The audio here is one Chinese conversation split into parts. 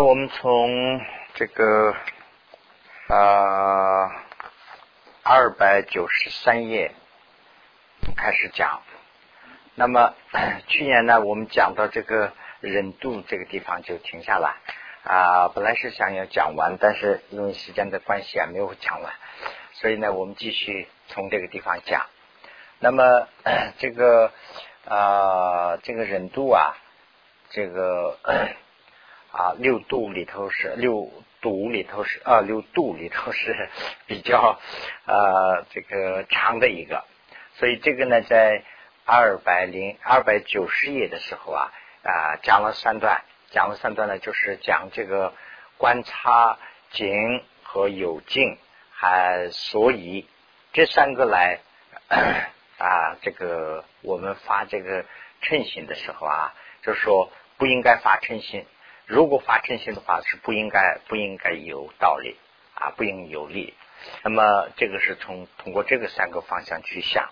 我们从这个啊二百九十三页开始讲。那么 去年呢，我们讲到这个忍度这个地方就停下来啊。本来是想要讲完，但是因为时间的关系啊，没有讲完。所以呢，我们继续从这个地方讲。那么 这个啊，这个忍度啊，这个。啊，六度里头是六度里头是啊，六度里头是 比较呃这个长的一个，所以这个呢，在二百零二百九十页的时候啊啊讲了三段，讲了三段呢，就是讲这个观察景和有境，还所以这三个来 啊这个我们发这个称心的时候啊，就说不应该发称心。如果发真心的话，是不应该不应该有道理啊，不应有利。那么这个是从通过这个三个方向去想。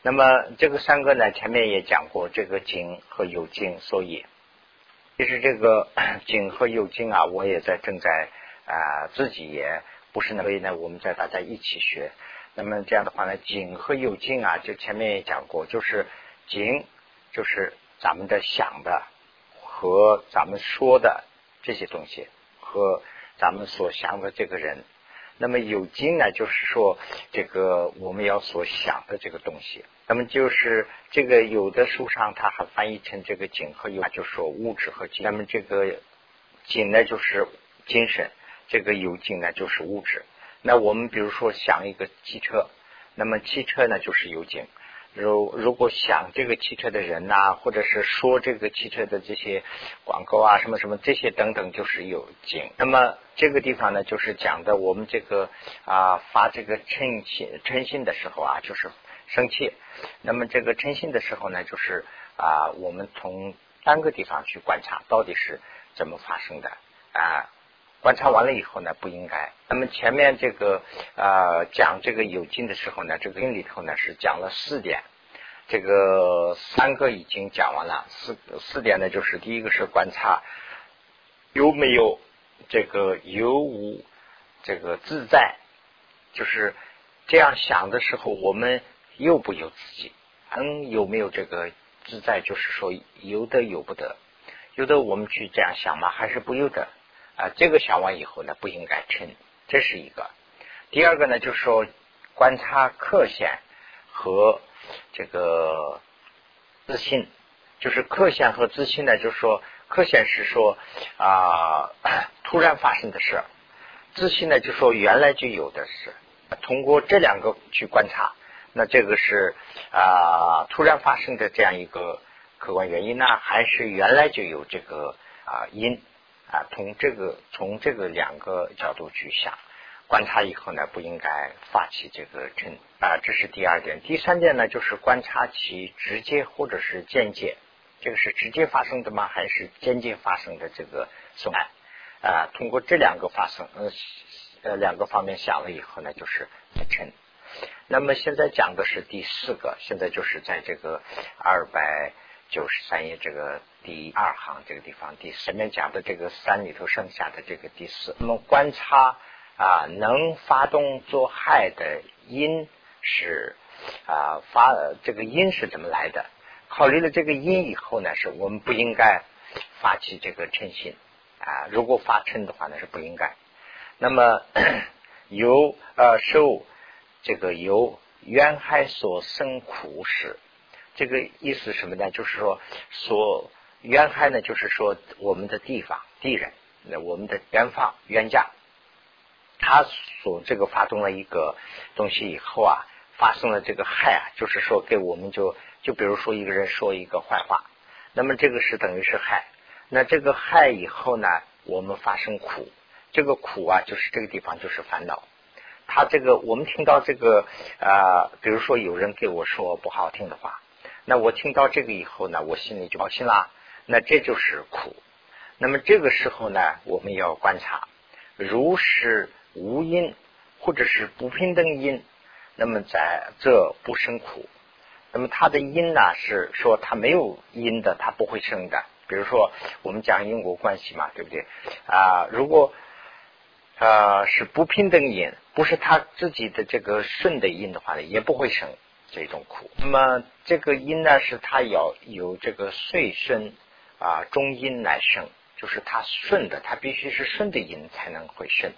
那么这个三个呢，前面也讲过，这个经和有经，所以其实这个 经和有经啊，我也在正在啊自己也不是那所以呢，我们在大家一起学。那么这样的话呢，经和有经啊，就前面也讲过，就是经就是咱们的想的。和咱们说的这些东西，和咱们所想的这个人，那么有经呢，就是说这个我们要所想的这个东西，那么就是这个有的书上它还翻译成这个景和有，就说物质和精。那么这个景呢就是精神，这个有景呢就是物质。那我们比如说想一个汽车，那么汽车呢就是有景。如如果想这个汽车的人呐，或者是说这个汽车的这些广告啊，什么什么这些等等，就是有景。那么这个地方呢，就是讲的我们这个啊发这个嗔心嗔心的时候啊，就是生气。那么这个嗔心的时候呢，就是啊我们从单个地方去观察到底是怎么发生的啊。观察完了以后呢，不应该。那么前面这个呃讲这个有经的时候呢，这个经里头呢是讲了四点，这个三个已经讲完了，四四点呢就是第一个是观察有没有这个有无这个自在，就是这样想的时候，我们有不有自己？嗯，有没有这个自在？就是说有的有不得，有的我们去这样想吗？还是不有的？啊，这个想完以后呢，不应该嗔，这是一个。第二个呢，就是说观察克显和这个自信，就是克显和自信呢，就是说克显是说啊突然发生的事，自信呢就说原来就有的事。通过这两个去观察，那这个是啊突然发生的这样一个客观原因呢，还是原来就有这个啊因？啊，从这个从这个两个角度去想，观察以后呢，不应该发起这个嗔啊，这是第二点。第三点呢，就是观察其直接或者是间接，这个是直接发生的吗？还是间接发生的这个损害啊？通过这两个发生呃呃两个方面想了以后呢，就是嗔。那么现在讲的是第四个，现在就是在这个二百九十三页这个。第二行这个地方，第前面讲的这个三里头剩下的这个第四，那么观察啊，能发动作害的因是啊发这个因是怎么来的？考虑了这个因以后呢，是我们不应该发起这个嗔心啊。如果发嗔的话，那是不应该。那么 由呃受这个由冤害所生苦时，这个意思什么呢？就是说所。冤害呢，就是说我们的地方、地人，那我们的冤方、冤家，他所这个发动了一个东西以后啊，发生了这个害啊，就是说给我们就就比如说一个人说一个坏话，那么这个是等于是害，那这个害以后呢，我们发生苦，这个苦啊，就是这个地方就是烦恼。他这个我们听到这个啊，比如说有人给我说不好听的话，那我听到这个以后呢，我心里就高兴啦。那这就是苦。那么这个时候呢，我们要观察，如是无因或者是不平等因，那么在这不生苦。那么它的因呢，是说它没有因的，它不会生的。比如说我们讲因果关系嘛，对不对？啊，如果啊是不平等因，不是他自己的这个顺的因的话呢，也不会生这种苦。那么这个因呢，是他要有这个岁生啊中因来生，就是他顺的，他必须是顺的因才能会生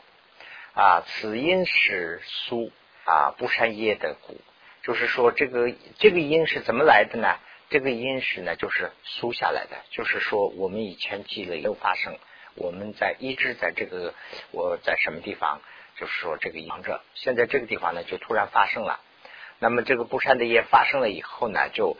啊。此因是苏啊不善业的苦，就是说这个这个因是怎么来的呢？这个因是呢，就是苏下来的，就是说我们以前积累又发生。我们在一直在这个我在什么地方，就是说这个阳着，现在这个地方呢就突然发生了。那么这个不善的业发生了以后呢，就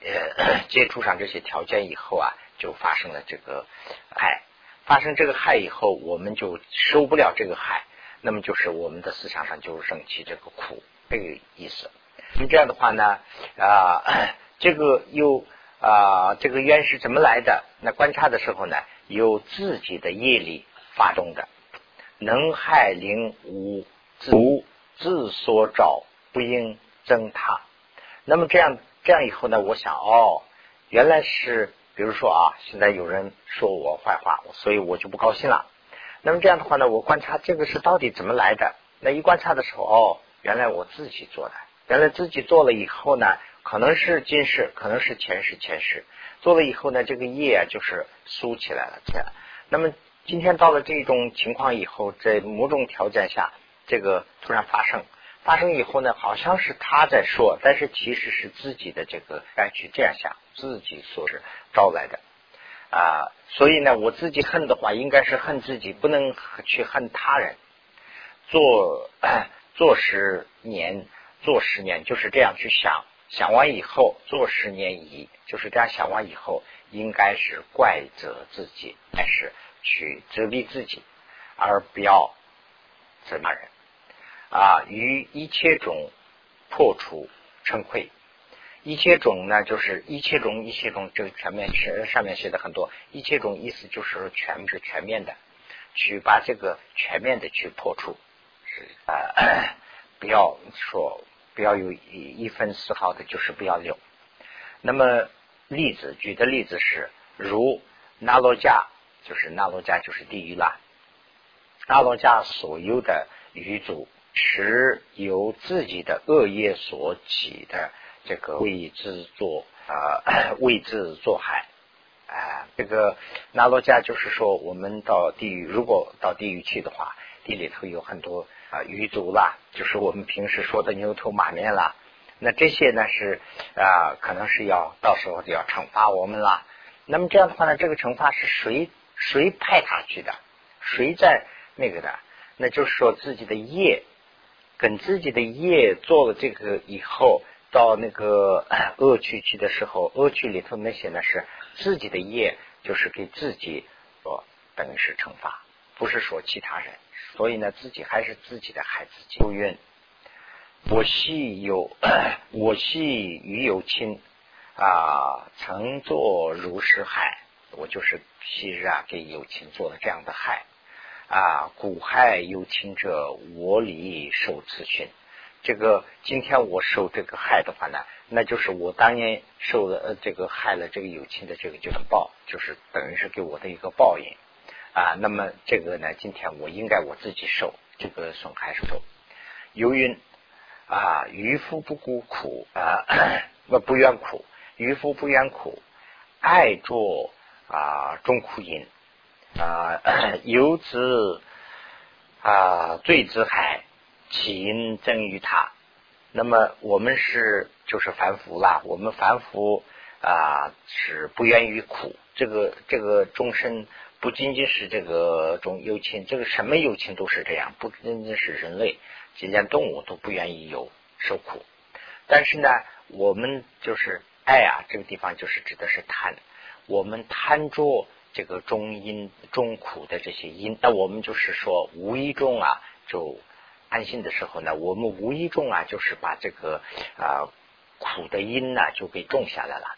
呃 接触上这些条件以后啊，就发生了这个害。发生这个害以后，我们就受不了这个害，那么就是我们的思想上就升起这个苦这个意思。那么这样的话呢 啊，这个又啊这个冤是怎么来的？那观察的时候呢？有自己的业力发动的，能害灵无自自所找，不应增他。那么这样这样以后呢？我想哦，原来是比如说啊，现在有人说我坏话，所以我就不高兴了。那么这样的话呢，我观察这个是到底怎么来的？那一观察的时候，哦，原来我自己做的，原来自己做了以后呢，可能是今世，可能是前世，前世。做了以后呢，这个业就是苏起来了。这样，那么今天到了这种情况以后，在某种条件下，这个突然发生，发生以后呢，好像是他在说，但是其实是自己的这个该去这样想，自己所是招来的啊。所以呢，我自己恨的话，应该是恨自己，不能去恨他人。做 做十年，做十年，就是这样去想。想完以后做十年一，就是这样想完以后，应该是怪责自己，但是去责备自己，而不要责骂人啊。于一切种破除称愧，一切种呢，就是一切种，一切种，这个全面是上面写的很多，一切种意思就是说全是全面的，去把这个全面的去破除，是啊，不要说。不要有一一分丝毫的，就是不要留。那么例子举的例子是，如那罗迦，就是那罗迦就是地狱啦。那罗迦所有的余族是由自己的恶业所起的，这个为之作啊，为之作害啊。这个那罗迦就是说，我们到地狱，如果到地狱去的话，地里头有很多。啊，鱼族啦，就是我们平时说的牛头马面啦。那这些呢是啊，可能是要到时候就要惩罚我们啦。那么这样的话呢，这个惩罚是谁谁派他去的？谁在那个的？那就是说自己的业跟自己的业做了这个以后，到那个 恶趣去的时候，恶趣里头那些呢是自己的业，就是给自己说等于是惩罚，不是说其他人。所以呢，自己还是自己的孩子。不愿我系有 我系与有亲啊，曾作如是害。我就是昔日啊，给有亲做了这样的害啊。古害有亲者，我理受此训。这个今天我受这个害的话呢，那就是我当年受了呃这个害了这个有情的这个就是报，就是等于是给我的一个报应。啊，那么这个呢？今天我应该我自己受这个损害受。由于啊，渔夫不顾苦啊，不不怨苦，渔夫不怨苦，爱着啊众苦因啊，由之啊 罪之海，起因增于他。那么我们是就是凡夫啦，我们凡夫啊是不愿于苦，这个这个终身。不仅仅是这个种友情，这个什么友情都是这样，不仅仅是人类，就连动物都不愿意有受苦。但是呢，我们就是爱啊，这个地方就是指的是贪，我们贪着这个中因中苦的这些因，那我们就是说无意中啊，就安心的时候呢，我们无意中啊，就是把这个啊苦的因呢就给种下来了，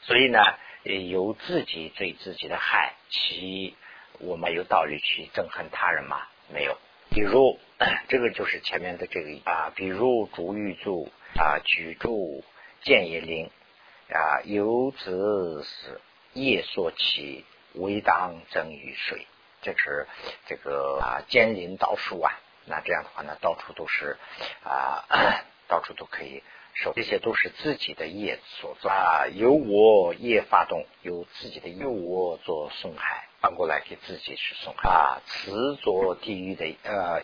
所以呢。由自己对自己的害，其我们有道理去憎恨他人吗？没有。比如 这个就是前面的这个啊，比如竹玉柱啊，举柱见也灵啊，由此是夜所起，为当增于水。这是这个啊，兼林倒树啊。那这样的话呢，到处都是啊，到处都可以受，这些都是自己的业所做啊。由我业发动，由自己的由我做损害，反过来给自己去损害啊。此作地狱的呃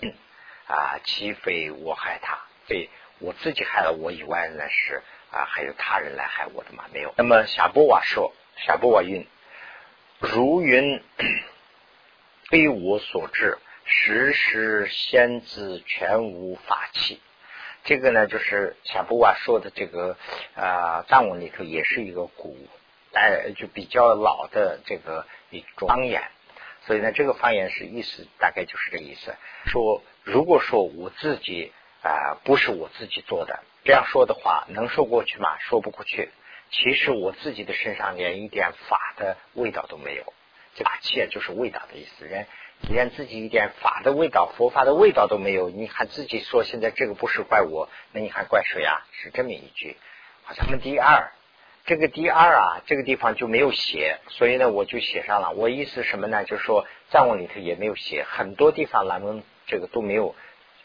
啊，岂非我害他？对我自己害了我以外，呢是啊，还有他人来害我的吗？没有。那么夏波瓦说，夏波瓦云，如云 非我所致。时时先自全无法器，这个呢，就是小布瓦说的这个啊藏文里头也是一个古，哎，就比较老的这个一种方言。所以呢，这个方言是意思大概就是这个意思。说如果说我自己啊不是我自己做的，这样说的话能说过去吗？说不过去。其实我自己的身上连一点法的味道都没有，这法器就是味道的意思。人。连自己一点法的味道、佛法的味道都没有，你还自己说现在这个不是怪我，那你还怪谁啊？是这么一句。好，咱们第二，这个第二啊，这个地方就没有写，所以呢，我就写上了。我意思什么呢？就是说藏文里头也没有写，很多地方咱们这个都没有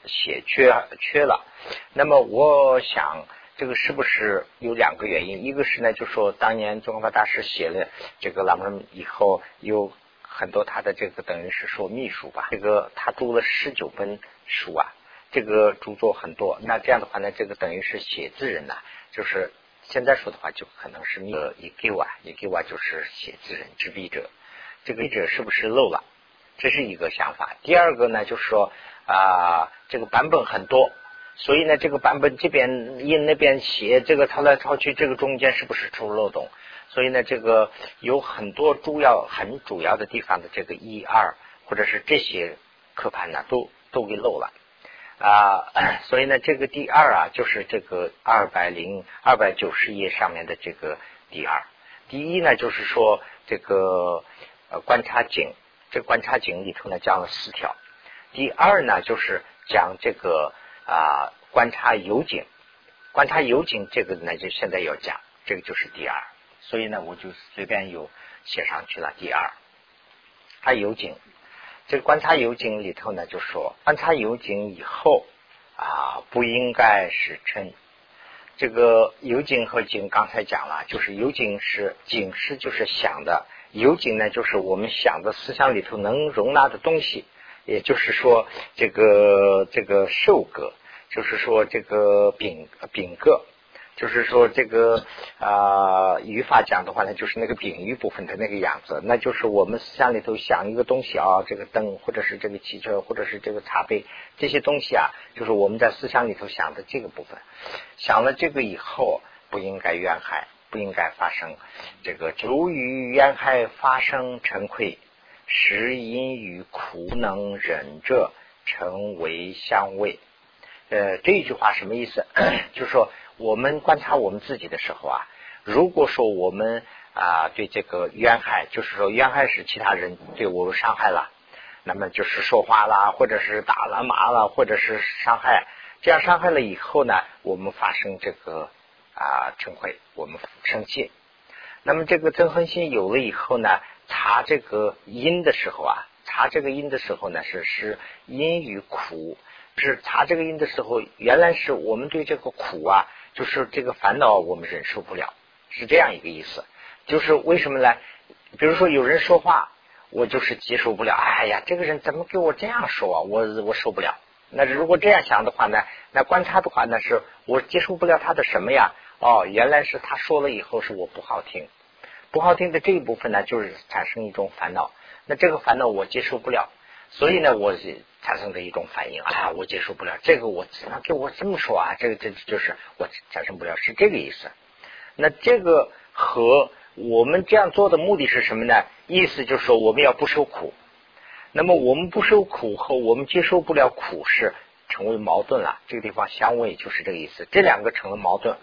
写，缺缺了。那么我想，这个是不是有两个原因？一个是呢，就说当年宗喀巴大师写了这个喇嘛以后有。很多他的这个等于是说秘书吧，这个他读了十九本书啊，这个著作很多。那这样的话呢，这个等于是写字人呐，就是现在说的话，就可能是秘一给我一给我就是写字人执笔者，这个笔者是不是漏了？这是一个想法。第二个呢，就是说啊，这个版本很多，所以呢，这个版本这边印那边写，这个抄来抄去，这个中间是不是出漏洞？所以呢，这个有很多主要、很主要的地方的这个一二，或者是这些刻盘呢，都都给漏了啊。所以呢，这个第二啊，就是这个二百零二百九十页上面的这个第二。第一呢，就是说这个呃观察井，这观察井里头呢讲了四条。第二呢，就是讲这个啊观察有景，观察有景这个呢就现在要讲，这个就是第二。所以呢，我就随便有写上去了。第二，它有景，这个观察有景里头呢，就说观察有景以后啊，不应该是称这个有景和景，刚才讲了，就是有景是景是就是想的，有景呢就是我们想的思想里头能容纳的东西，也就是说这个这个受格，就是说这个丙丙格。就是说，这个啊，语法讲的话呢，就是那个丙喻部分的那个样子，那就是我们思想里头想一个东西啊，这个灯，或者是这个汽车，或者是这个茶杯，这些东西啊，就是我们在思想里头想的这个部分。想了这个以后，不应该怨害，不应该发生这个由于怨害发生成愧，实因于苦能忍者成为相位。呃，这句话什么意思？就是说。我们观察我们自己的时候啊，如果说我们啊对这个冤害，就是说冤害是其他人对我们伤害了，那么就是说话啦，或者是打了骂了，或者是伤害，这样伤害了以后呢，我们发生这个啊嗔恚，我们生气。那么这个憎恨心有了以后呢，查这个因的时候啊，查这个因的时候呢，是是因与苦，是查这个因的时候，原来是我们对这个苦啊。就是这个烦恼我们忍受不了，是这样一个意思。就是为什么呢？比如说有人说话，我就是接受不了。哎呀，这个人怎么给我这样说啊？我我受不了。那如果这样想的话呢？那观察的话呢？是我接受不了他的什么呀？哦，原来是他说了以后是我不好听，不好听的这一部分呢，就是产生一种烦恼。那这个烦恼我接受不了。所以呢，我产生的一种反应啊，我接受不了这个，我只能给我这么说啊？这个这就是我产生不了，是这个意思。那这个和我们这样做的目的是什么呢？意思就是说我们要不受苦。那么我们不受苦和我们接受不了苦是成为矛盾了。这个地方相位就是这个意思，这两个成了矛盾。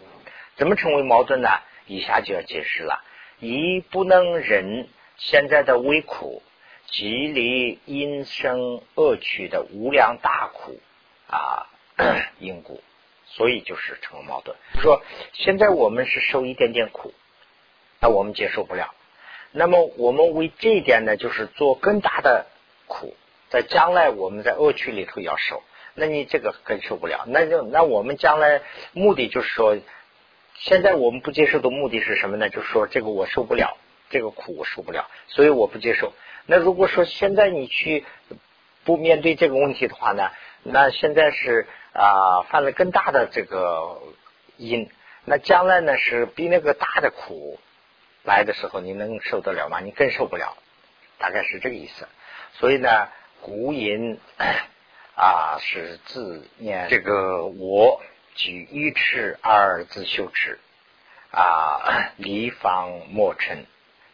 怎么成为矛盾呢？以下就要解释了：一不能忍现在的微苦。即离因生恶趣的无量大苦啊 因果，所以就是成了矛盾。说现在我们是受一点点苦，那我们接受不了。那么我们为这一点呢，就是做更大的苦，在将来我们在恶趣里头要受，那你这个更受不了。那就那我们将来目的就是说，现在我们不接受的目的是什么呢？就是说这个我受不了，这个苦我受不了，所以我不接受。那如果说现在你去不面对这个问题的话呢，那现在是啊犯了更大的这个因，那将来呢是比那个大的苦。来的时候你能受得了吗？你更受不了，大概是这个意思。所以呢，古音 啊是自念这个我举一尺而自修持啊，离方莫嗔，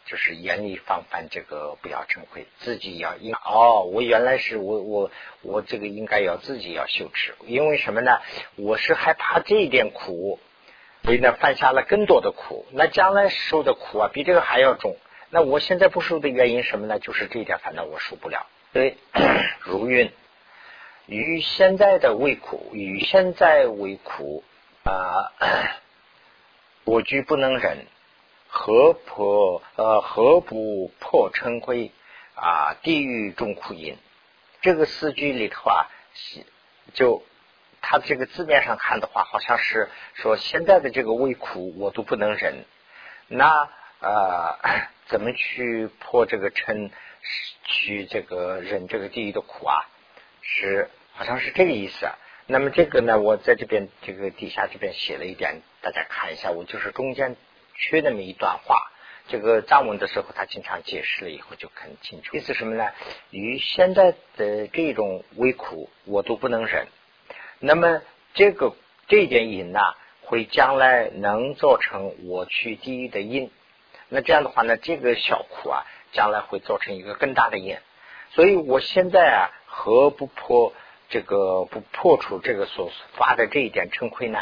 就是严厉防范这个不要嗔恚，自己要应哦，我原来是我我我这个应该要自己要修持，因为什么呢？我是害怕这一点苦。所以呢，犯下了更多的苦，那将来受的苦啊，比这个还要重。那我现在不受的原因什么呢？就是这一点，反正我受不了。对，如云，与现在的为苦，与现在为苦啊，我居不能忍，何破呃何不破嗔恚啊？地狱中苦因。这个四句里头啊，就。他这个字面上看的话，好像是说现在的这个味苦我都不能忍，那呃怎么去破这个嗔，去这个忍这个地狱的苦啊？是好像是这个意思啊。那么这个呢，我在这边这个底下这边写了一点，大家看一下，我就是中间缺那么一段话。这个藏文的时候，他经常解释了以后就很清楚。意思什么呢？与现在的这种微苦我都不能忍。那么这个这点因呐，会将来能造成我去地狱的因。那这样的话呢，这个小苦啊，将来会造成一个更大的因。所以我现在啊，何不破这个不破除这个所发的这一点嗔恚呢？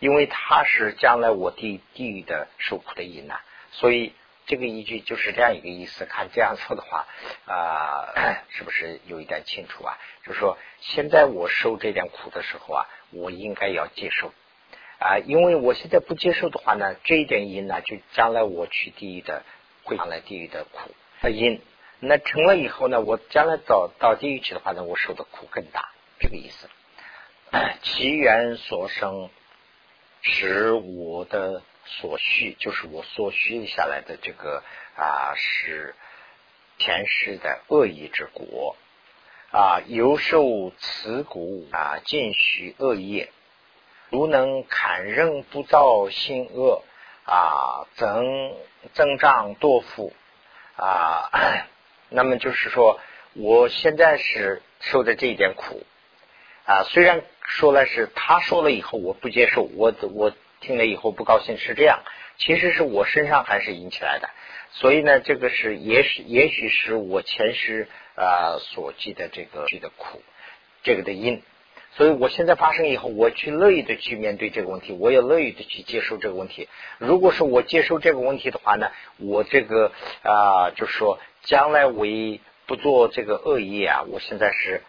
因为它是将来我地地狱的受苦的因呐。所以这个依据就是这样一个意思。看这样说的话啊，是不是有一点清楚啊？就是说。现在我受这点苦的时候啊，我应该要接受啊，因为我现在不接受的话呢，这一点因呢，就将来我去地狱的会将来地狱的苦因，那成了以后呢，我将来到到地狱去的话呢，我受的苦更大，这个意思。其缘所生，使我的所需，就是我所需下来的这个啊，是前世的恶意之果。啊，由受此骨啊，尽许恶业，如能砍刃不造心恶啊，增增长多福啊。那么就是说，我现在是受的这一点苦啊。虽然说了是他说了以后我不接受，我我听了以后不高兴，是这样。其实是我身上还是引起来的。所以呢，这个是也许也许是我前世。啊，所记的这个记的苦，这个的因，所以我现在发生以后，我去乐意的去面对这个问题，我也乐意的去接受这个问题。如果说我接受这个问题的话呢，我这个啊，就是说将来为不做这个恶业啊，我现在是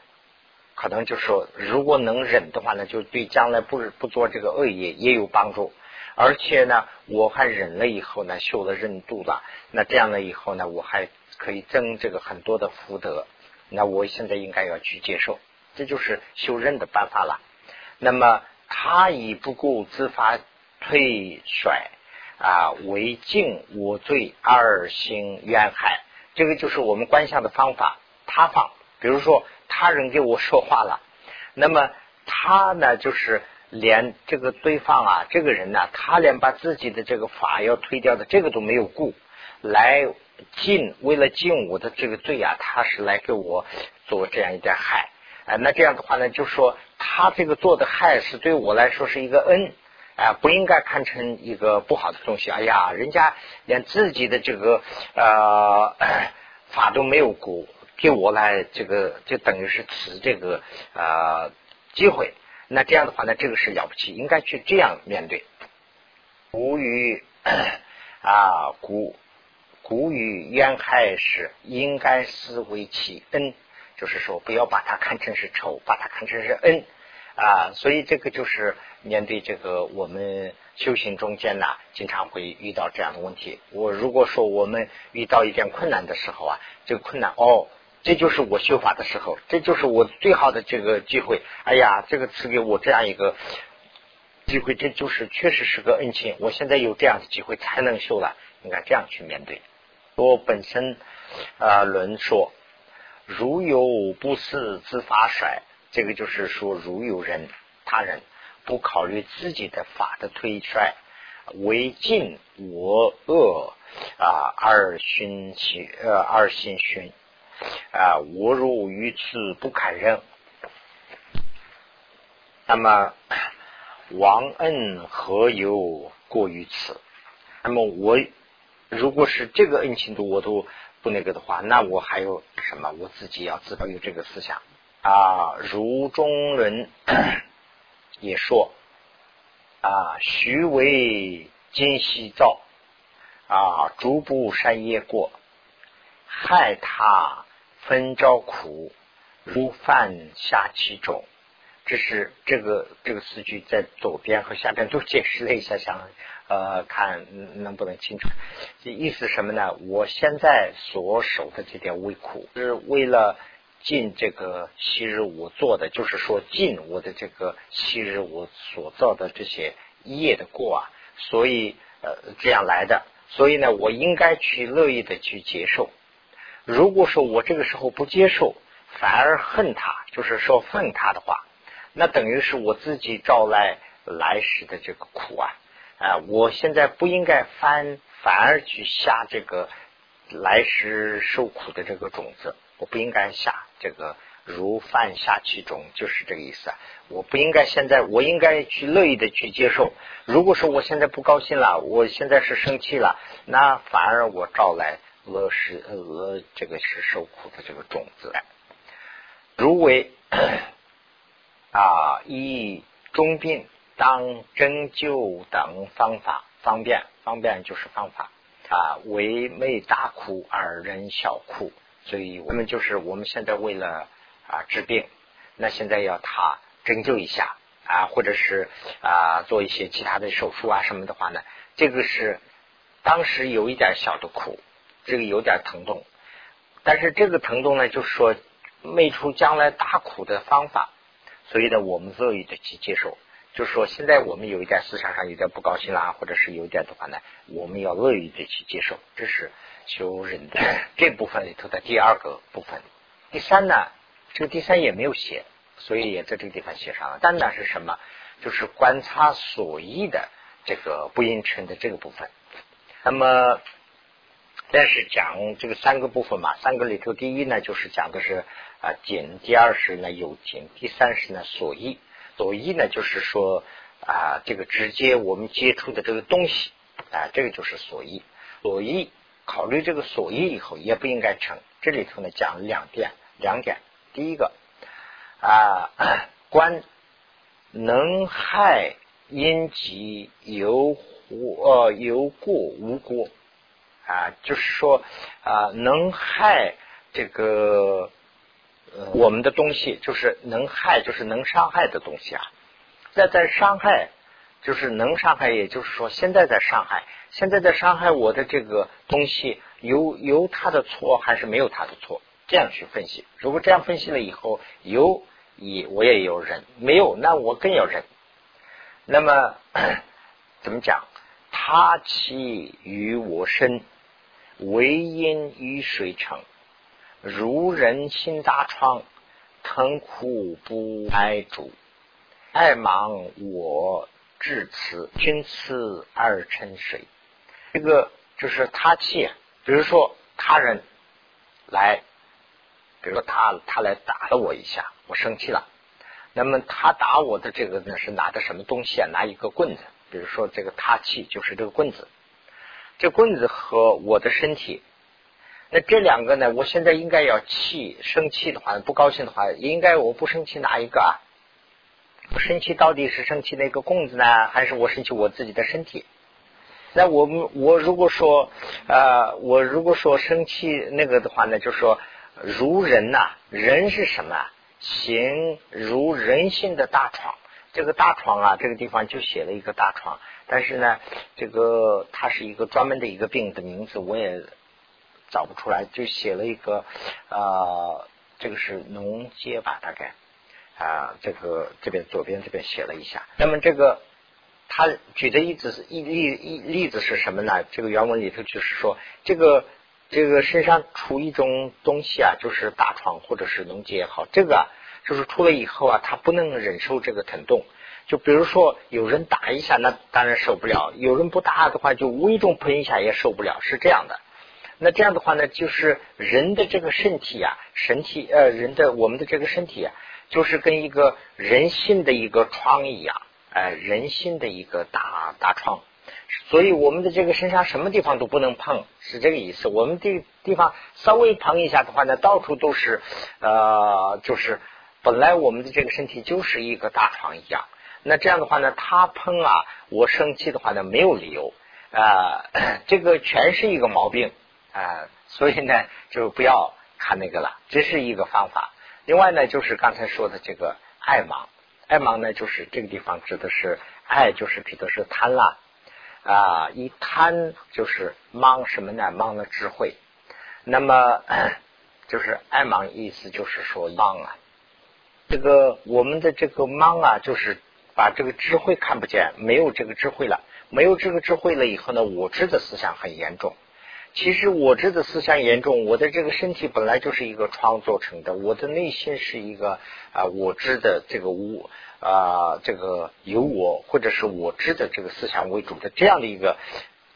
可能就是说，如果能忍的话呢，就对将来不不做这个恶业也有帮助。而且呢，我还忍了以后呢，修了忍度了，那这样了以后呢，我还。可以增这个很多的福德，那我现在应该要去接受，这就是修忍的办法了。那么他以不顾自发退甩啊为敬我罪二行冤害，这个就是我们观想的方法。他放，比如说他人给我说话了，那么他呢就是连这个对方啊，这个人呢，他连把自己的这个法要推掉的这个都没有顾来。尽为了尽我的这个罪啊，他是来给我做这样一点害，啊，那这样的话呢，就说他这个做的害是对我来说是一个恩，啊，不应该看成一个不好的东西。哎呀，人家连自己的这个呃法都没有过，给我来这个就等于是辞这个呃机会。那这样的话呢，这个是了不起，应该去这样面对。古语啊，古。古语冤害时应该思为其恩，就是说不要把它看成是仇，把它看成是恩啊，所以这个就是面对这个我们修行中间呢，经常会遇到这样的问题。我如果说我们遇到一点困难的时候啊，这个困难哦，这就是我修法的时候，这就是我最好的这个机会。哎呀，这个赐给我这样一个机会，这就是确实是个恩情。我现在有这样的机会才能修了，应该这样去面对。我本身啊论说，如有不思自法衰。这个就是说，如有人他人不考虑自己的法的推衰，为尽我恶啊而熏其呃而心熏啊，我如于此不堪任。那么王恩何有过于此？那么我如果是这个恩情度我都不那个的话，那我还有什么？我自己要知道有这个思想。啊，如中人 也说啊，虚为今夕造啊，逐步山野过，害他分招苦，如犯下其中。这是这个这个诗句在左边和下边都解释了一下，想呃看能不能清楚。意思什么呢？我现在所守的这点微苦，是为了。尽这个昔日我做的，就是说尽我的这个昔日我所造的这些业的过啊，所以呃这样来的，所以呢，我应该去乐意的去接受。如果说我这个时候不接受，反而恨他，就是说恨他的话，那等于是我自己招来来时的这个苦啊啊！我现在不应该反反而去下这个来时受苦的这个种子。我不应该下这个如犯下其种，就是这个意思啊。我不应该现在，我应该去乐意的去接受。如果说我现在不高兴了，我现在是生气了，那反而我招来乐是呃这个是受苦的这个种子来。如为啊以中病当针灸等方法方便方便就是方法啊为没大苦而人小苦。所以我们就是我们现在为了啊治病，那现在要他针灸一下啊，或者是啊做一些其他的手术啊什么的话呢，这个是当时有一点小的苦，这个有点疼痛，但是这个疼痛呢，就是说没出将来大苦的方法，所以呢，我们乐意的去接受。就是说，现在我们有一点思想上有点不高兴啦，或者是有点的话呢，我们要乐意的去接受，这是。修忍的 这部分里头的第二个部分，第三呢，这个第三也没有写，所以也在这个地方写上了。三呢是什么？就是观察所依的这个不应成的这个部分。那么，但是讲这个三个部分嘛，三个里头，第一呢就是讲的是啊紧，第二是呢有紧，第三是呢所依。所依呢就是说啊这个直接我们接触的这个东西啊，这个就是所依，所依。考虑这个所依以后，也不应该成。这里头呢讲两点，两点。第一个啊，观能害因及有呃有过无过啊，就是说啊能害这个我们的东西，就是能害，就是能伤害的东西啊。在在伤害，就是能伤害，也就是说现在在伤害。现在在伤害我的这个东西，有有他的错还是没有他的错？这样去分析。如果这样分析了以后，有以我也有忍，没有那我更要忍。那么怎么讲？他其于我身，为因于水成，如人心大疮，疼苦不哀主，爱忙我至此，君此而成水。这个就是他气，比如说他人来，比如说他他来打了我一下，我生气了。那么他打我的这个呢是拿的什么东西啊？拿一个棍子，比如说这个他气就是这个棍子。这棍子和我的身体，那这两个呢？我现在应该要气生气的话，不高兴的话，应该我不生气哪一个啊？我生气到底是生气那个棍子呢，还是我生气我自己的身体？那我们我如果说啊，我如果说生气那个的话呢，就说如人呐，人是什么？行如人心的大床。这个大床啊，这个地方就写了一个大床，但是呢，这个它是一个专门的一个病的名字，我也找不出来，就写了一个啊，这个是脓疖吧，大概啊，这个这边左边这边写了一下。那么这个他举的例子是一例一例子是什么呢？这个原文里头就是说，这个这个身上出一种东西啊，就是大疮或者是脓疖也好，这个。就是出来以后啊，他不能忍受这个疼痛。就比如说有人打一下，那当然受不了；有人不打的话，就无意中喷一下也受不了，是这样的。那这样的话呢，就是人的这个身体啊，身体呃，人的我们的这个身体啊，就是跟一个人心的一个疮一样，哎，人心的一个大大疮。所以我们的这个身上什么地方都不能碰，是这个意思。我们这地方稍微碰一下的话呢，到处都是呃，就是。本来我们的这个身体就是一个大床一样，那这样的话呢，他碰啊，我生气的话呢，没有理由啊，这个全是一个毛病啊，所以呢，就不要看那个了，这是一个方法。另外呢，就是刚才说的这个爱盲，爱盲呢，就是这个地方指的是爱，就是指的是贪啦啊，一贪就是盲什么呢？盲了智慧。那么就是爱盲意思就是说盲啊。这个我们的这个盲啊，就是把这个智慧看不见，没有这个智慧了，没有这个智慧了以后呢，我知的思想很严重。其实我知的思想严重，我的这个身体本来就是一个创作成的，我的内心是一个啊我知的这个无啊这个有我或者是我知的这个思想为主的这样的一个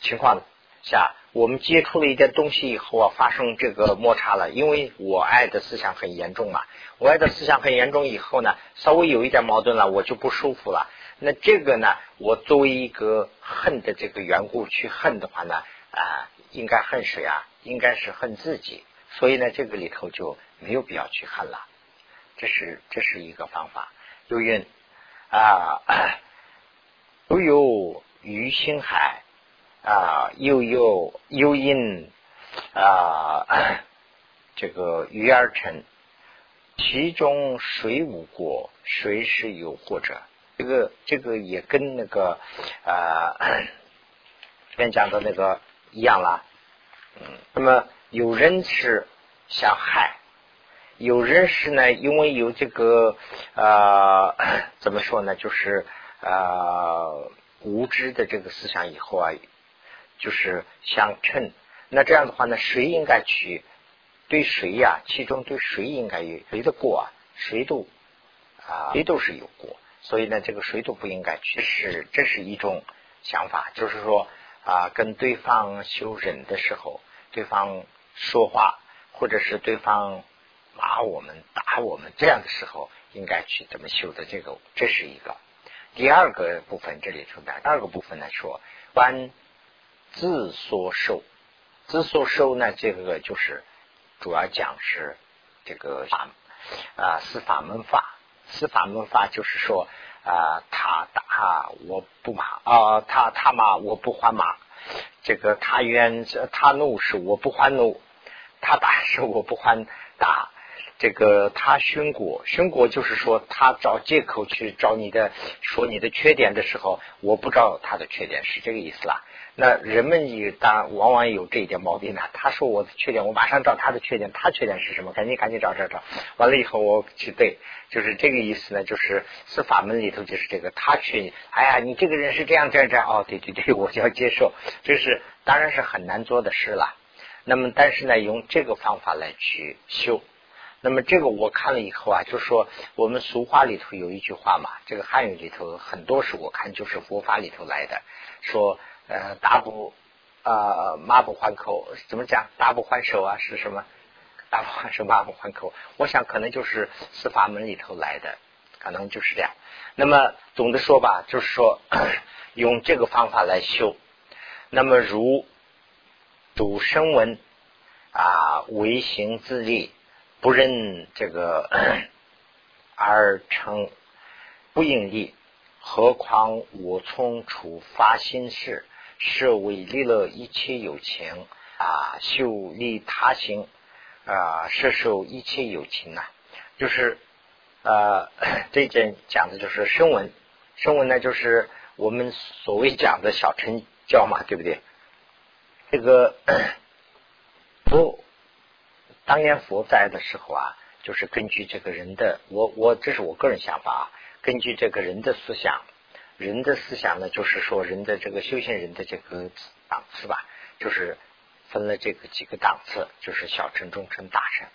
情况下。我们接触了一点东西以后啊，发生这个摩擦了，因为我爱的思想很严重嘛，我爱的思想很严重以后呢，稍微有一点矛盾了，我就不舒服了。那这个呢，我作为一个恨的这个缘故去恨的话呢，啊，应该恨谁啊？应该是恨自己。所以呢，这个里头就没有必要去恨了。这是这是一个方法。又云啊，都有鱼心海。啊，又有又因啊，这个鱼儿成，其中谁无过？谁是有过者？这个这个也跟那个啊，这边讲的那个一样啦。嗯，那么有人是想害，有人是呢，因为有这个啊，怎么说呢？就是啊，无知的这个思想以后啊。就是相称，那这样的话呢，谁应该去对谁呀？其中对谁应该有谁的过啊？谁都啊，谁都是有过，所以呢，这个谁都不应该去。是这是一种想法，就是说啊，跟对方修忍的时候，对方说话，或者是对方骂我们、打我们这样的时候，应该去怎么修的？这个这是一个第二个部分，这里头的第二个部分来说，关。自所受，自所受呢？这个就是主要讲是这个法啊，司法门法。司法门法就是说啊，他打我不骂啊，他他骂我不还骂。这个他冤他怒是我不还怒，他打是我不还打。这个他熏果，熏果就是说他找借口去找你的说你的缺点的时候，我不知道他的缺点是这个意思啦。那人们也当往往有这一点毛病呢。他说我的缺点，我马上找他的缺点。他缺点是什么？赶紧赶紧找找找。完了以后我去对，就是这个意思呢。就是司法门里头就是这个，他缺，哎呀，你这个人是这样这样这样。哦，对对对，我就要接受。这是当然是很难做的事了。那么但是呢，用这个方法来去修。那么这个我看了以后啊，就说我们俗话里头有一句话嘛，这个汉语里头很多是我看就是佛法里头来的，说。呃，打不啊，骂不还口，怎么讲？打不还手啊，是什么？打不还手，骂不还口。我想可能就是司法门里头来的，可能就是这样。那么总的说吧，就是说用这个方法来修。那么如主声闻啊，唯行自立，不认这个 而成不应力，何况我从处发心事？是为利乐一切有情啊，修利他行啊，摄受一切有情呐。就是呃，这件讲的就是声闻，声闻呢就是我们所谓讲的小乘教嘛，对不对？这个 佛当年佛在的时候啊，就是根据这个人的，我我这是我个人想法啊，根据这个人的思想，人的思想呢，就是说人的这个修行人的这个档次吧，就是分了这个几个档次，就是小乘、中乘、大乘。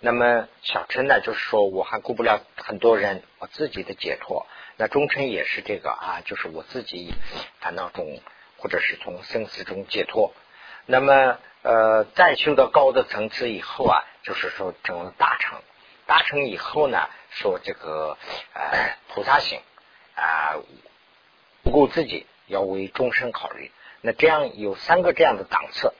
那么小乘呢，就是说我还顾不了很多人，我自己的解脱。那中乘也是这个啊，就是我自己烦恼中或者是从生死中解脱。那么呃，再修到高的层次以后啊，就是说成了大乘。大乘以后呢，说这个呃菩萨行啊，不顾自己，要为终身考虑。那这样有三个这样的档次。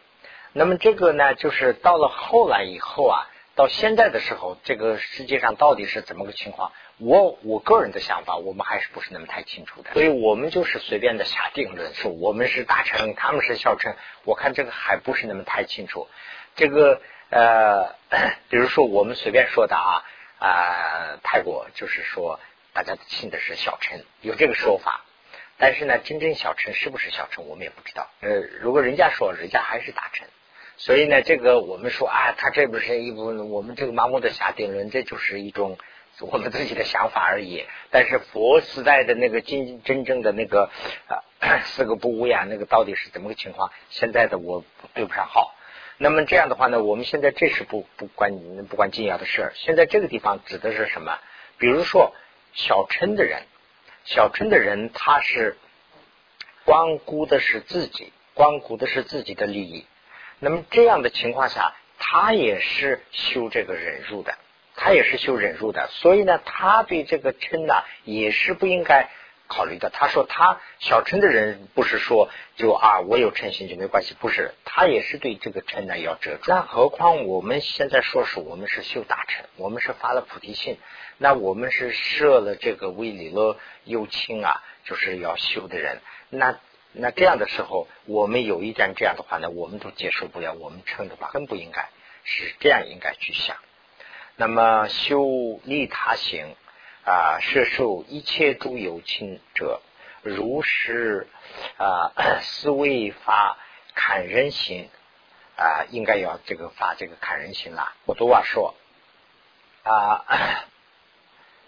那么这个呢，就是到了后来以后啊。到现在的时候，这个世界上到底是怎么个情况？我我个人的想法，我们还是不是那么太清楚的。所以我们就是随便的下定论，说我们是大乘，他们是小乘。我看这个还不是那么太清楚。这个呃，比如说我们随便说的啊啊，泰国就是说大家信的是小乘，有这个说法。但是呢，真正小乘是不是小乘，我们也不知道。呃，如果人家说，人家还是大乘。所以呢，这个我们说啊，他这不是一部分，我们这个盲目的下定论，这就是一种我们自己的想法而已。但是佛时代的那个真真正的那个啊四个不无呀，那个到底是怎么个情况？现在的我对不上号。那么这样的话呢，我们现在这是不不关不关紧要的事儿。现在这个地方指的是什么？比如说小乘的人，小乘的人他是光顾的是自己，光顾的是自己的利益。那么这样的情况下，他也是修这个忍辱的，他也是修忍辱的，所以呢，他对这个嗔呢也是不应该考虑的。他说他小嗔的人不是说就啊我有嗔心就没关系，不是，他也是对这个嗔呢要遮住。那何况我们现在说是我们是修大乘，我们是发了菩提心，那我们是设了这个为理了幽清啊，就是要修的人，那。那这样的时候，我们有一点这样的话呢，我们都接受不了。我们称的话更不应该是这样，应该去想。那么修利他行啊，摄受一切诸有情者，如是啊 思维法砍人心啊，应该要这个法这个砍人心啦。我都话说啊，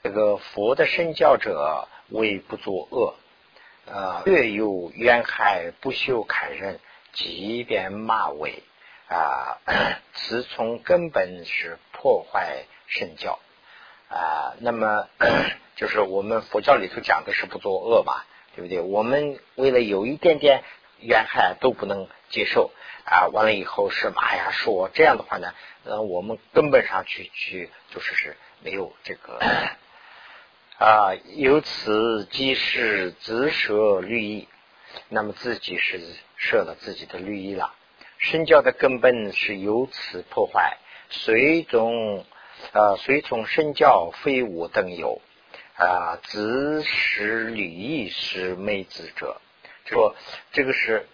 这个佛的身教者为不作恶。呃，略有冤害，不修砍人，即便骂为啊，此从根本是破坏圣教啊。那么 就是我们佛教里头讲的是不作恶嘛，对不对？我们为了有一点点冤害都不能接受啊，完了以后是骂呀说这样的话呢，呃，我们根本上去去就是是没有这个。啊，由此即是自设律意，那么自己是设了自己的律意了。身教的根本是由此破坏，随从啊，随从身教非我等有啊，自使律意是昧子者。说这个是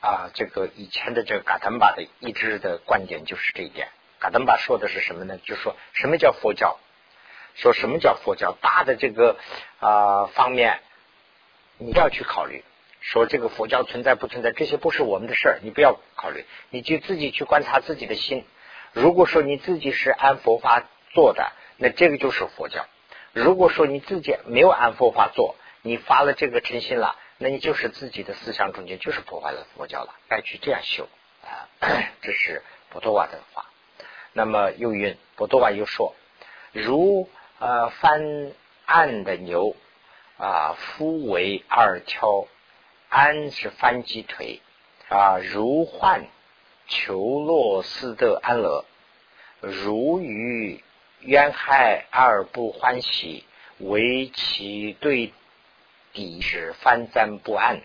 啊，这个以前的这个嘎登巴的一直的观点就是这一点。嘎登巴说的是什么呢？就说什么叫佛教？说什么叫佛教？大的这个啊方面，你要去考虑。说这个佛教存在不存在，这些不是我们的事儿，你不要考虑。你就自己去观察自己的心。如果说你自己是按佛法做的，那这个就是佛教；如果说你自己没有按佛法做，你发了这个诚心了，那你就是自己的思想中间就是破坏了佛教了。该去这样修啊，这是波多瓦的话。那么又云，波多瓦又说，如。呃，翻案的牛啊，夫为二挑，安是翻鸡腿啊，如幻求洛斯的安乐，如遇冤害而不欢喜，为其对敌是翻簪不安。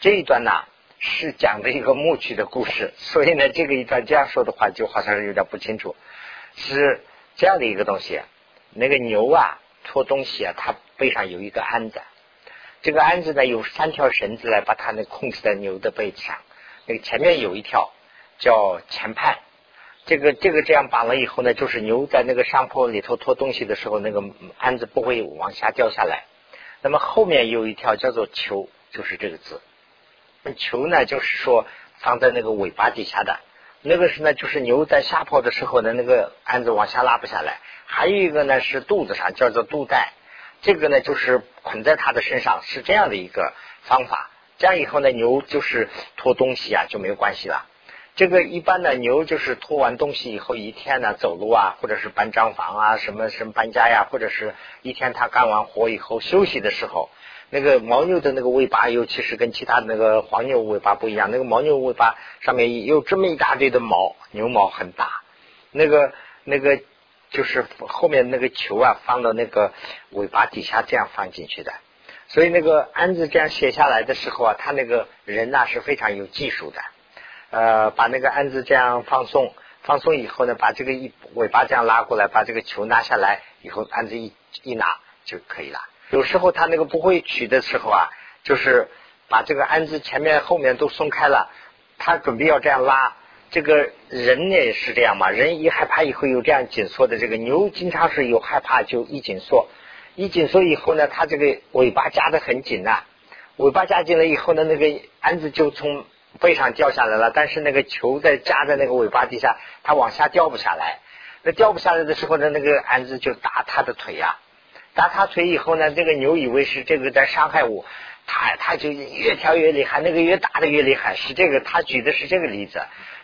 这一段呢是讲的一个牧区的故事，所以呢，这个一段这样说的话，就好像是有点不清楚，是这样的一个东西。那个牛啊，拖东西啊，它背上有一个鞍子，这个鞍子呢，有三条绳子来把它那控制在牛的背上。那个前面有一条叫前畔，这个这个这样绑了以后呢，就是牛在那个上坡里头拖东西的时候，那个鞍子不会往下掉下来。那么后面有一条叫做球，就是这个字。球呢，就是说放在那个尾巴底下的，那个是呢，就是牛在下坡的时候呢，那个鞍子往下拉不下来。还有一个呢是肚子上，叫做肚带，这个呢就是捆在它的身上，是这样的一个方法。这样以后呢，牛就是拖东西啊就没有关系了。这个一般的牛就是拖完东西以后一天呢走路啊，或者是搬张房啊，什么什么搬家呀，或者是一天他干完活以后休息的时候，那个牦牛的那个尾巴，尤其是跟其他的那个黄牛尾巴不一样，那个牦牛尾巴上面有这么一大堆的毛，牛毛很大，那个那个就是后面那个球啊放到那个尾巴底下这样放进去的。所以那个鞍子这样写下来的时候啊，他那个人呐是非常有技术的。呃，把那个鞍子这样放松，放松以后呢，把这个一尾巴这样拉过来，把这个球拿下来以后，鞍子一一拿就可以了。有时候他那个不会取的时候啊，就是把这个鞍子前面后面都松开了，他准备要这样拉。这个人也是这样嘛，人一害怕以后有这样紧缩的，这个牛经常是有害怕就一紧缩。一紧缩以后呢，它这个尾巴夹得很紧呐，尾巴夹紧了以后呢，那个鞍子就从背上掉下来了。但是那个球在夹在那个尾巴底下，它往下掉不下来。那掉不下来的时候呢，那个鞍子就打它的腿呀，打他腿以后呢，这个牛以为是这个在伤害我，他他就越跳越厉害，那个越打的越厉害。是这个，他举的是这个例子。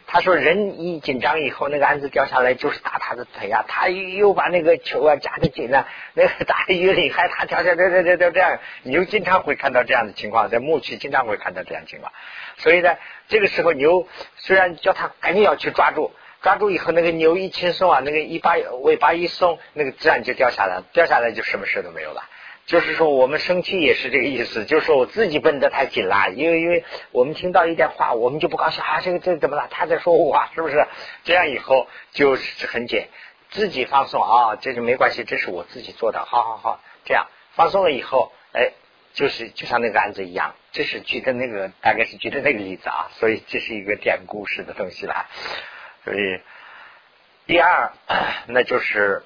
他说：“人一紧张以后，那个鞍子掉下来就是打他的腿啊。他又把那个球啊夹得紧了，那个打的越厉害，他跳跳跳跳跳跳这样。牛经常会看到这样的情况，在牧区经常会看到这样情况。所以呢，这个时候牛虽然叫他赶紧要去抓住，抓住以后，那个牛一轻松啊，那个一把尾巴一松，那个自然就掉下来，掉下来就什么事都没有了。”就是说，我们生气也是这个意思。就是说我自己绷得太紧了，因为因为我们听到一点话，我们就不高兴啊。这个这怎么了？他在说我，是不是？这样以后就是很紧，自己放松啊，这就没关系。这是我自己做的，好好好。这样放松了以后，哎，就是就像那个案子一样。这是举的那个，大概是举的那个例子啊。所以这是一个典故式的东西了。所以第二，那就是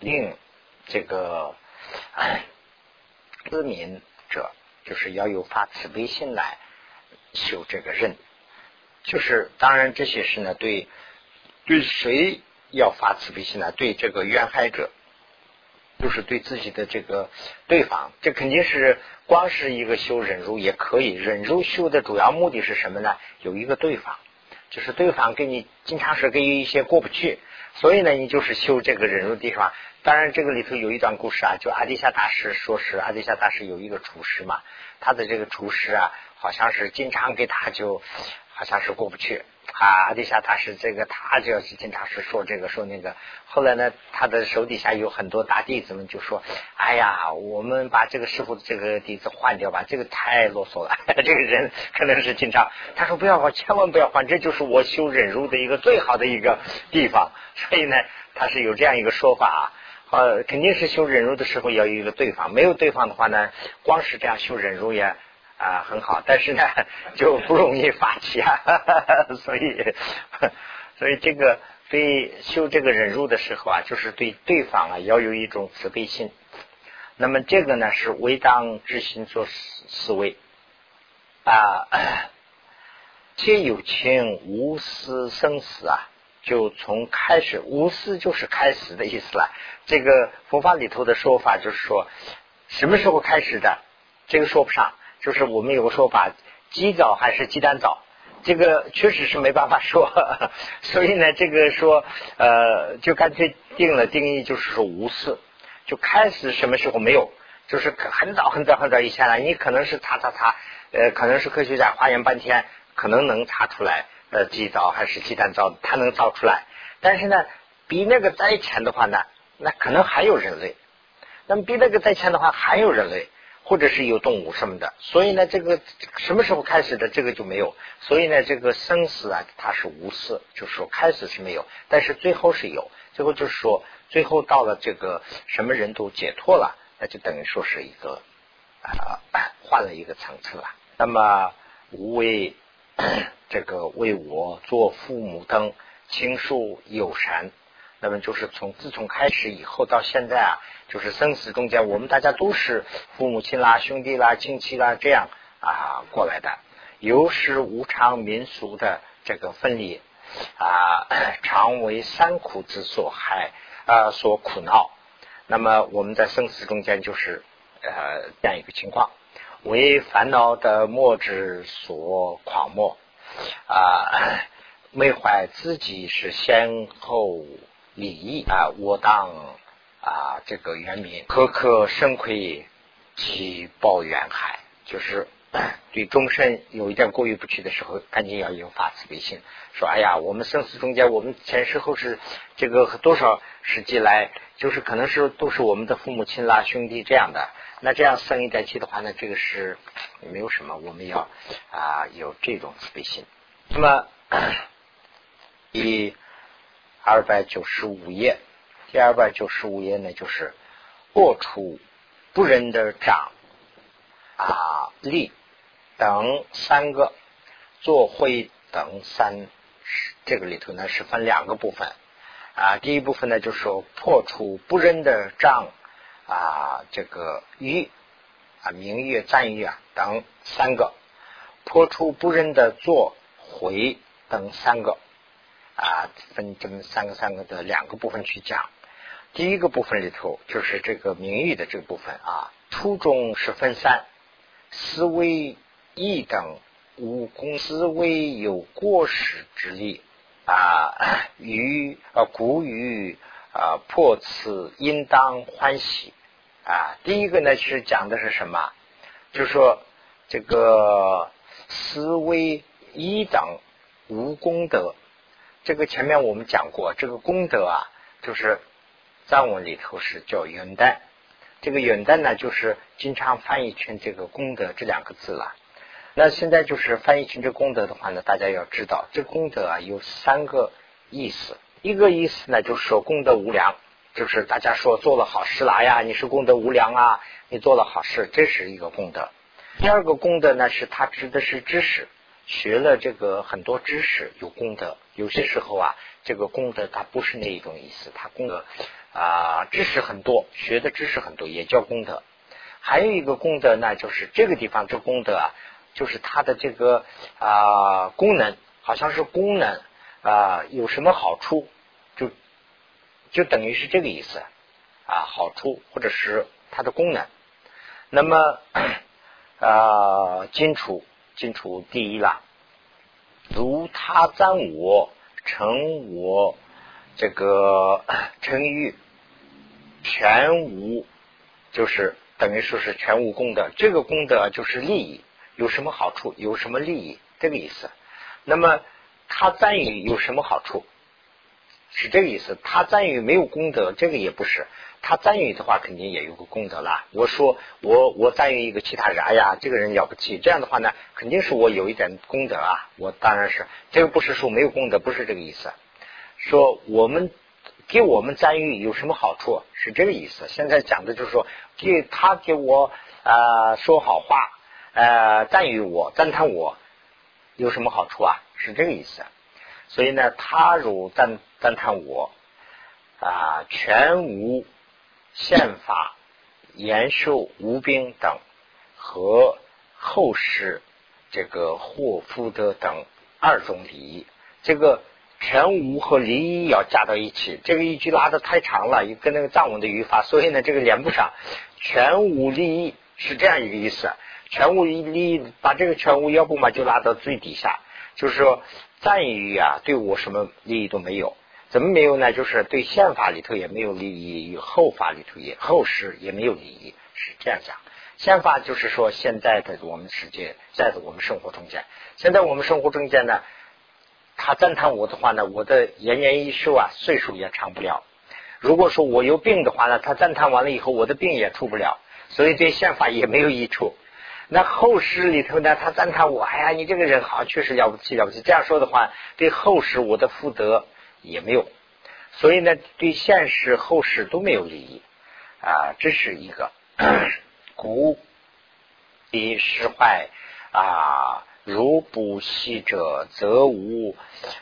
令这个。自民者就是要有发慈悲心来修这个任，就是当然这些事呢，对对谁要发慈悲心呢？对这个怨害者，就是对自己的这个对方，这肯定是光是一个修忍辱也可以。忍辱修的主要目的是什么呢？有一个对方，就是对方跟你经常是跟一些过不去，所以呢，你就是修这个忍辱地方。当然，这个里头有一段故事啊，就阿底夏大师说是阿底夏大师有一个厨师嘛，他的这个厨师啊，好像是经常跟他就好像是过不去啊。阿底夏大师这个他就是经常是说这个说那个，后来呢，他的手底下有很多大弟子们就说：“哎呀，我们把这个师傅的这个弟子换掉吧，这个太啰嗦了。”这个人可能是经常他说不要换，千万不要换，这就是我修忍辱的一个最好的一个地方。所以呢，他是有这样一个说法啊。呃，肯定是修忍辱的时候要有一个对方，没有对方的话呢，光是这样修忍辱也啊很好，但是呢就不容易发起啊，所以所以这个对修这个忍辱的时候啊，就是对对方啊要有一种慈悲心。那么这个呢是为当之心做思思维啊，皆有情无私生死啊。就从开始，无私就是开始的意思了。这个佛法里头的说法就是说，什么时候开始的，这个说不上。就是我们有个说法，鸡早还是鸡蛋早，这个确实是没办法说。所以呢，这个说呃，就干脆定了定义，就是说无私。就开始什么时候没有，就是很早很早很早以前了。你可能是查查查，呃，可能是科学家化验半天，可能能查出来。呃，鸡造还是鸡蛋造，它能造出来。但是呢，比那个再前的话呢，那可能还有人类。那么比那个再前的话，还有人类，或者是有动物什么的。所以呢，这个什么时候开始的，这个就没有。所以呢，这个生死啊，它是无私，就是说开始是没有，但是最后是有。最后就是说，最后到了这个什么人都解脱了，那就等于说是一个啊换了一个层次了。那么无为。这个为我做父母灯，亲属有神。那么就是从自从开始以后到现在啊，就是生死中间，我们大家都是父母亲啦、兄弟啦、亲戚啦这样啊过来的，有时无常民俗的这个分离啊，常为三苦之所害啊所苦恼。那么我们在生死中间就是呃这样一个情况，为烦恼的末之所狂魔啊，没怀自己是先后。礼义啊，我当啊，这个原民可可生亏其报远海，就是 对终身有一点过意不去的时候，赶紧要有发慈悲心，说哎呀，我们生死中间，我们前世后世这个多少世纪来，就是可能是都是我们的父母亲啦、兄弟这样的，那这样生一代气的话呢，这个是没有什么，我们要啊有这种慈悲心。那么 以。二百九十五页，第二百九十五页呢，就是破除不仁的长啊力等三个做会等三，这个里头呢是分两个部分啊。第一部分呢就是说破除不仁的障啊，这个誉啊名誉赞誉啊等三个，破除不仁的做回等三个。啊，分这么三个三个的两个部分去讲。第一个部分里头就是这个名誉的这个部分啊，初中是分三，思维义等无功思维有过失之力啊，于啊古语啊破此应当欢喜啊。第一个呢是讲的是什么？就是说这个思维一等无功德。这个前面我们讲过，这个功德啊，就是藏文里头是叫元旦。这个元旦呢，就是经常翻译成这个功德这两个字了。那现在就是翻译成这功德的话呢，大家要知道，这功德啊有三个意思。一个意思呢，就是说功德无量，就是大家说做了好事了呀，你是功德无量啊，你做了好事，这是一个功德。第二个功德呢，是它指的是知识。学了这个很多知识有功德，有些时候啊，这个功德它不是那一种意思，它功德啊知识很多，学的知识很多也叫功德。还有一个功德呢，就是这个地方这功德啊，就是它的这个啊功能，好像是功能啊有什么好处，就就等于是这个意思啊好处或者是它的功能。那么 啊金楚。清楚第一了，如他赞我成我这个 成于全无，就是等于说是全无功德。这个功德就是利益，有什么好处？有什么利益？这个意思。那么他赞誉有什么好处？是这个意思。他赞誉没有功德，这个也不是。他赞誉的话，肯定也有个功德啦。我说我我赞誉一个其他人，哎呀，这个人了不起。这样的话呢，肯定是我有一点功德啊。我当然是这个不是说没有功德，不是这个意思。说我们给我们赞誉有什么好处？是这个意思。现在讲的就是说，给他给我啊说好话，呃赞誉我赞叹我有什么好处啊？是这个意思。所以呢，他如赞赞叹我啊，全无。宪法、延寿、无兵等和后世这个霍福德等二种礼仪，这个全无和离仪要加到一起。这个一句拉的太长了，跟那个藏文的语法，所以呢，这个连不上。全无利益是这样一个意思，全无利益，把这个全无要不嘛就拉到最底下，就是说赞誉啊，对我什么利益都没有。怎么没有呢？就是对宪法里头也没有利益，与后法里头也后世也没有利益，是这样讲。宪法就是说现在的我们世界，在我们生活中间，现在我们生活中间呢，他赞叹我的话呢，我的延年益寿啊，岁数也长不了。如果说我有病的话呢，他赞叹完了以后，我的病也出不了，所以对宪法也没有益处。那后世里头呢，他赞叹我，哎呀，你这个人好，确实了不起了不起。这样说的话，对后世我的福德。也没有，所以呢，对现实后世都没有利益。啊，这是一个。古以失坏啊如不息者，则无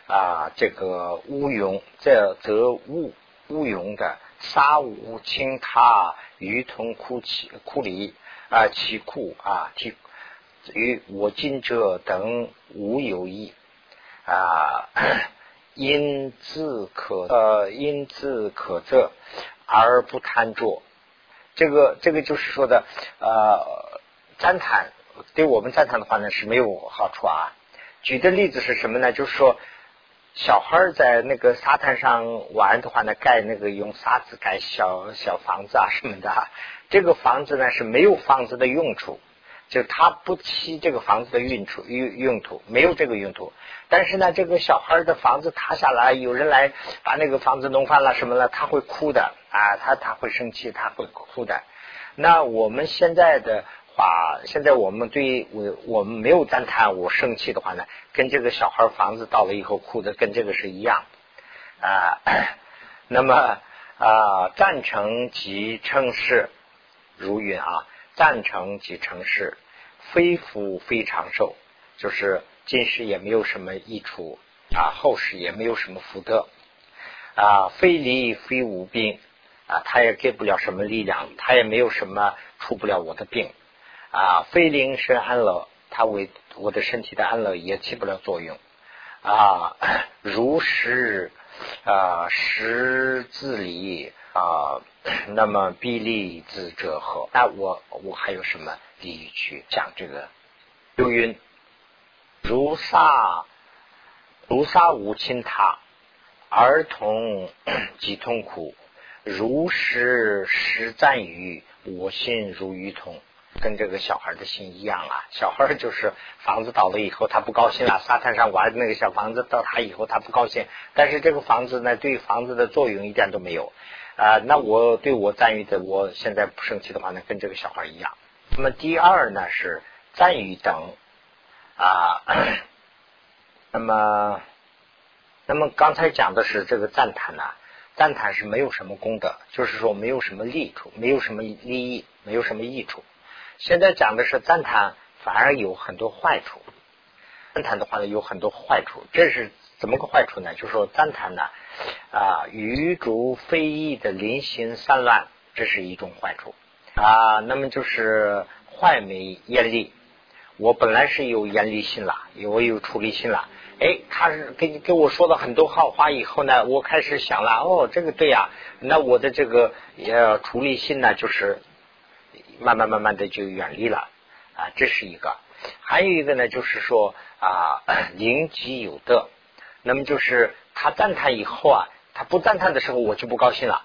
啊这个乌云，这则无乌云的沙无清他鱼同枯其枯离啊其库啊其与我今者等无有异啊。因自可呃，因自可测而不贪着。这个这个就是说的呃，赞叹对我们赞叹的话呢是没有好处啊。举的例子是什么呢？就是说小孩在那个沙滩上玩的话呢，盖那个用沙子盖小小房子啊什么的，这个房子呢是没有房子的用处。就他不起这个房子的用处用用途，没有这个用途。但是呢，这个小孩的房子塌下来，有人来把那个房子弄翻了什么了，他会哭的啊，他他会生气，他会哭的。那我们现在的话，现在我们对我我们没有赞叹我生气的话呢，跟这个小孩房子到了以后哭的跟这个是一样啊。那么啊，赞成即称是如云啊。赞成即成事，非福非长寿，就是今世也没有什么益处啊，后世也没有什么福德啊，非离非无病啊，他也给不了什么力量，他也没有什么出不了我的病啊，非灵身安乐，他为我的身体的安乐也起不了作用啊，如实啊识自理。啊，那么必利自者何？那我我还有什么理由去讲这个？又云：如沙如沙无亲他，儿童 即痛苦。如实实赞于我心如鱼同，跟这个小孩的心一样啊。小孩就是房子倒了以后，他不高兴了。沙滩上玩那个小房子倒塌以后，他不高兴。但是这个房子呢，对房子的作用一点都没有。啊，那我对我赞誉的，我现在不生气的话呢，跟这个小孩一样。那么第二呢是赞誉等啊，那么那么刚才讲的是这个赞叹呢，赞叹是没有什么功德，就是说没有什么利处，没有什么利益，没有什么益处。现在讲的是赞叹，反而有很多坏处。赞叹的话呢，有很多坏处，这是怎么个坏处呢？就是说赞叹呢。啊，余竹非议的临行散乱，这是一种坏处啊。那么就是坏美艳丽，我本来是有严厉心了，我有处理心了。哎，他是给给我说了很多好话以后呢，我开始想了，哦，这个对呀，那我的这个呃处理心呢，就是慢慢慢慢的就远离了啊。这是一个，还有一个呢，就是说啊，灵机有德，那么就是。他赞叹以后啊，他不赞叹的时候，我就不高兴了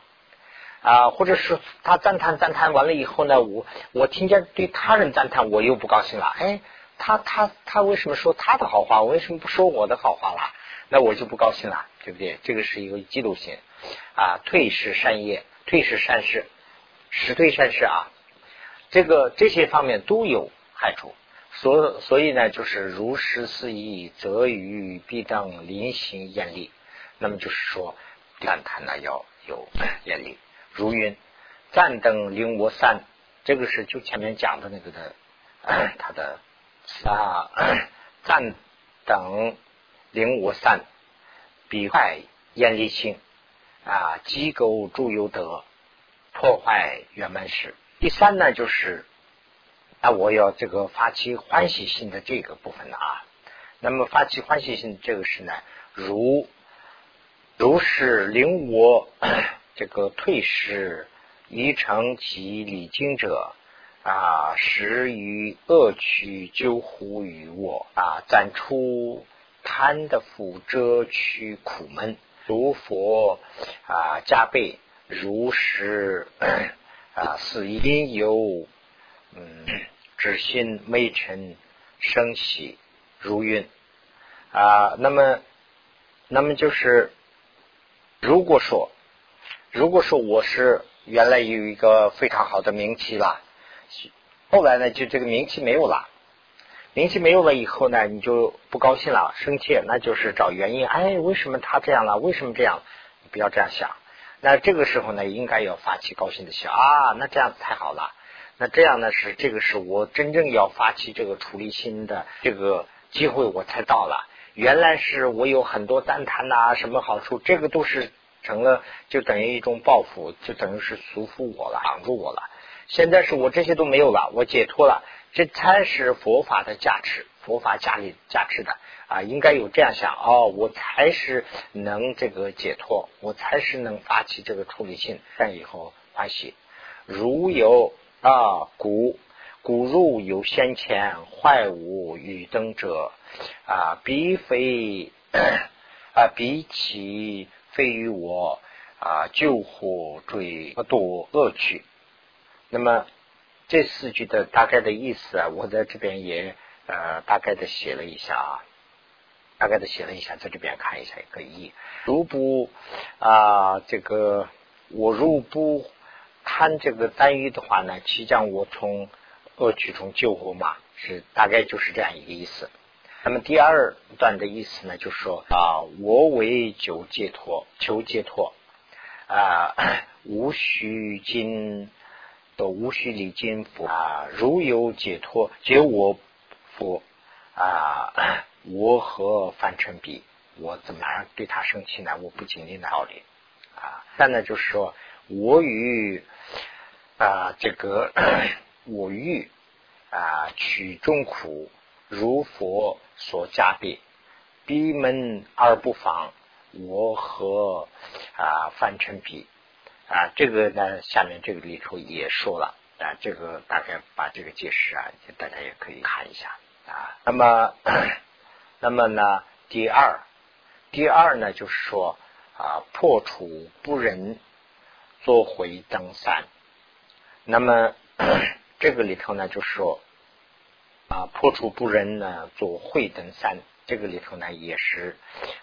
啊，或者是他赞叹赞叹完了以后呢，我我听见对他人赞叹，我又不高兴了。哎，他他他为什么说他的好话，我为什么不说我的好话了？那我就不高兴了，对不对？这个是一个嫉妒心啊，退是善业，退是善事，实退善事啊，这个这些方面都有害处。所所以呢，就是如实思义，则于必当临行严厉。那么就是说，赞叹呢要有眼力。如云赞等令我散，这个是就前面讲的那个的，他的啊赞等令我散，比坏严厉性啊，机构诸有德，破坏圆满时。第三呢，就是那我要这个发起欢喜心的这个部分啊，那么发起欢喜心这个是呢，如。如是令我 这个退失一成其礼经者啊，时于恶趣救护于我啊，暂出贪的福遮去苦闷，如佛啊加倍如实 啊，是因由嗯，知心昧尘生喜如云啊，那么那么就是。如果说，如果说我是原来有一个非常好的名气了，后来呢，就这个名气没有了，名气没有了以后呢，你就不高兴了，生气，那就是找原因。哎，为什么他这样了？为什么这样？不要这样想。那这个时候呢，应该要发起高兴的心啊，那这样子太好了。那这样呢，是这个是我真正要发起这个处理心的这个机会我才到了。原来是我有很多赞叹呐，什么好处，这个都是成了，就等于一种报复，就等于是束缚我了，绑住我了。现在是我这些都没有了，我解脱了，这才是佛法的价值，佛法加里加持的啊，应该有这样想哦，我才是能这个解脱，我才是能发起这个处理性，但以后欢喜。如有啊古古入有先前坏无与灯者啊，彼非啊彼其非于我啊救火追多恶趣。那么这四句的大概的意思啊，我在这边也呃大概的写了一下啊，大概的写了一下，在这边看一下也可以。如不啊这个我如不贪这个单欲的话呢，其将我从恶趣中救活嘛，是大概就是这样一个意思。那么第二段的意思呢，就是说啊，我为求解脱，求解脱啊，无需经。无需礼金佛啊，如有解脱，解我佛啊，我和凡尘比，我怎么样对他生气呢？我不经历的道理啊。但呢，就是说我与啊这个我欲啊取众苦，如佛所加别，闭门而不防，我和啊凡尘比。啊，这个呢，下面这个里头也说了啊，这个大概把这个解释啊，大家也可以看一下啊。那么，那么呢，第二，第二呢，就是说啊，破除不仁，做回登山。那么这个里头呢，就说啊，破除不仁呢，做会登山。这个里头呢，也是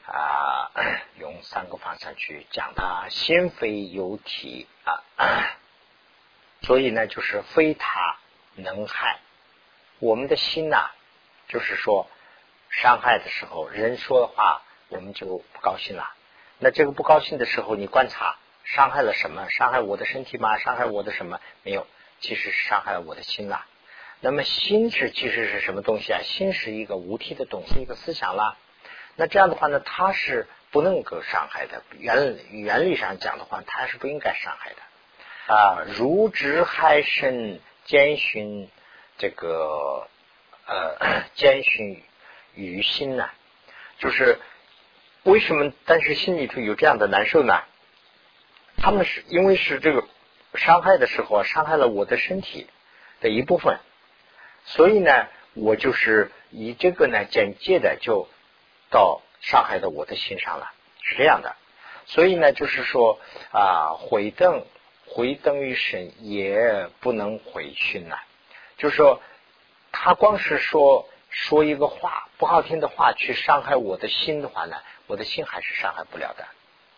啊，用三个方向去讲它心非有体啊，所以呢，就是非他能害我们的心呐，就是说伤害的时候，人说的话，我们就不高兴了。那这个不高兴的时候，你观察伤害了什么？伤害我的身体吗？伤害我的什么？没有，其实是伤害了我的心了。那么心是其实是什么东西啊？心是一个无体的东西，一个思想啦。那这样的话呢，它是不能够伤害的。原原理上讲的话，它是不应该伤害的啊。如之害身，兼寻这个呃，兼寻于心呢？就是为什么？但是心里头有这样的难受呢？他们是因为是这个伤害的时候，伤害了我的身体的一部分。所以呢，我就是以这个呢间接的就到伤害到我的心上了，是这样的。所以呢，就是说啊，回灯回灯于神也不能回训呐。就是说，他光是说说一个话不好听的话去伤害我的心的话呢，我的心还是伤害不了的。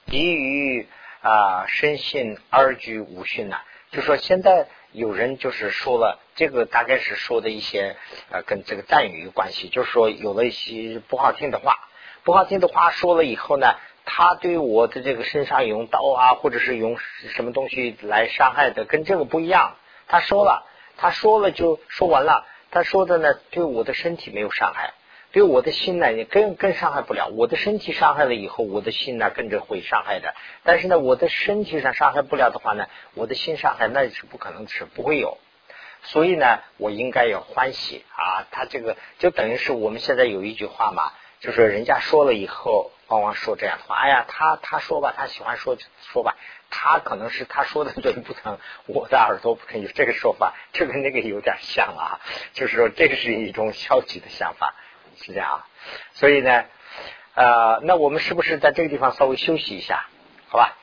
基于啊深信二居无训呐，就说现在。有人就是说了，这个大概是说的一些呃，跟这个赞语有关系，就是说有了一些不好听的话，不好听的话说了以后呢，他对我的这个身上用刀啊，或者是用什么东西来伤害的，跟这个不一样。他说了，他说了就说完了，他说的呢，对我的身体没有伤害。对我的心呢，也更更伤害不了。我的身体伤害了以后，我的心呢跟着会伤害的。但是呢，我的身体上伤害不了的话呢，我的心伤害那是不可能是不会有。所以呢，我应该要欢喜啊。他这个就等于是我们现在有一句话嘛，就是人家说了以后，往往说这样的话。哎呀，他他说吧，他喜欢说说吧，他可能是他说的嘴不疼，我的耳朵不疼，有这个说法，这跟那个有点像啊。就是说，这是一种消极的想法。是这样啊，所以呢，呃，那我们是不是在这个地方稍微休息一下？好吧。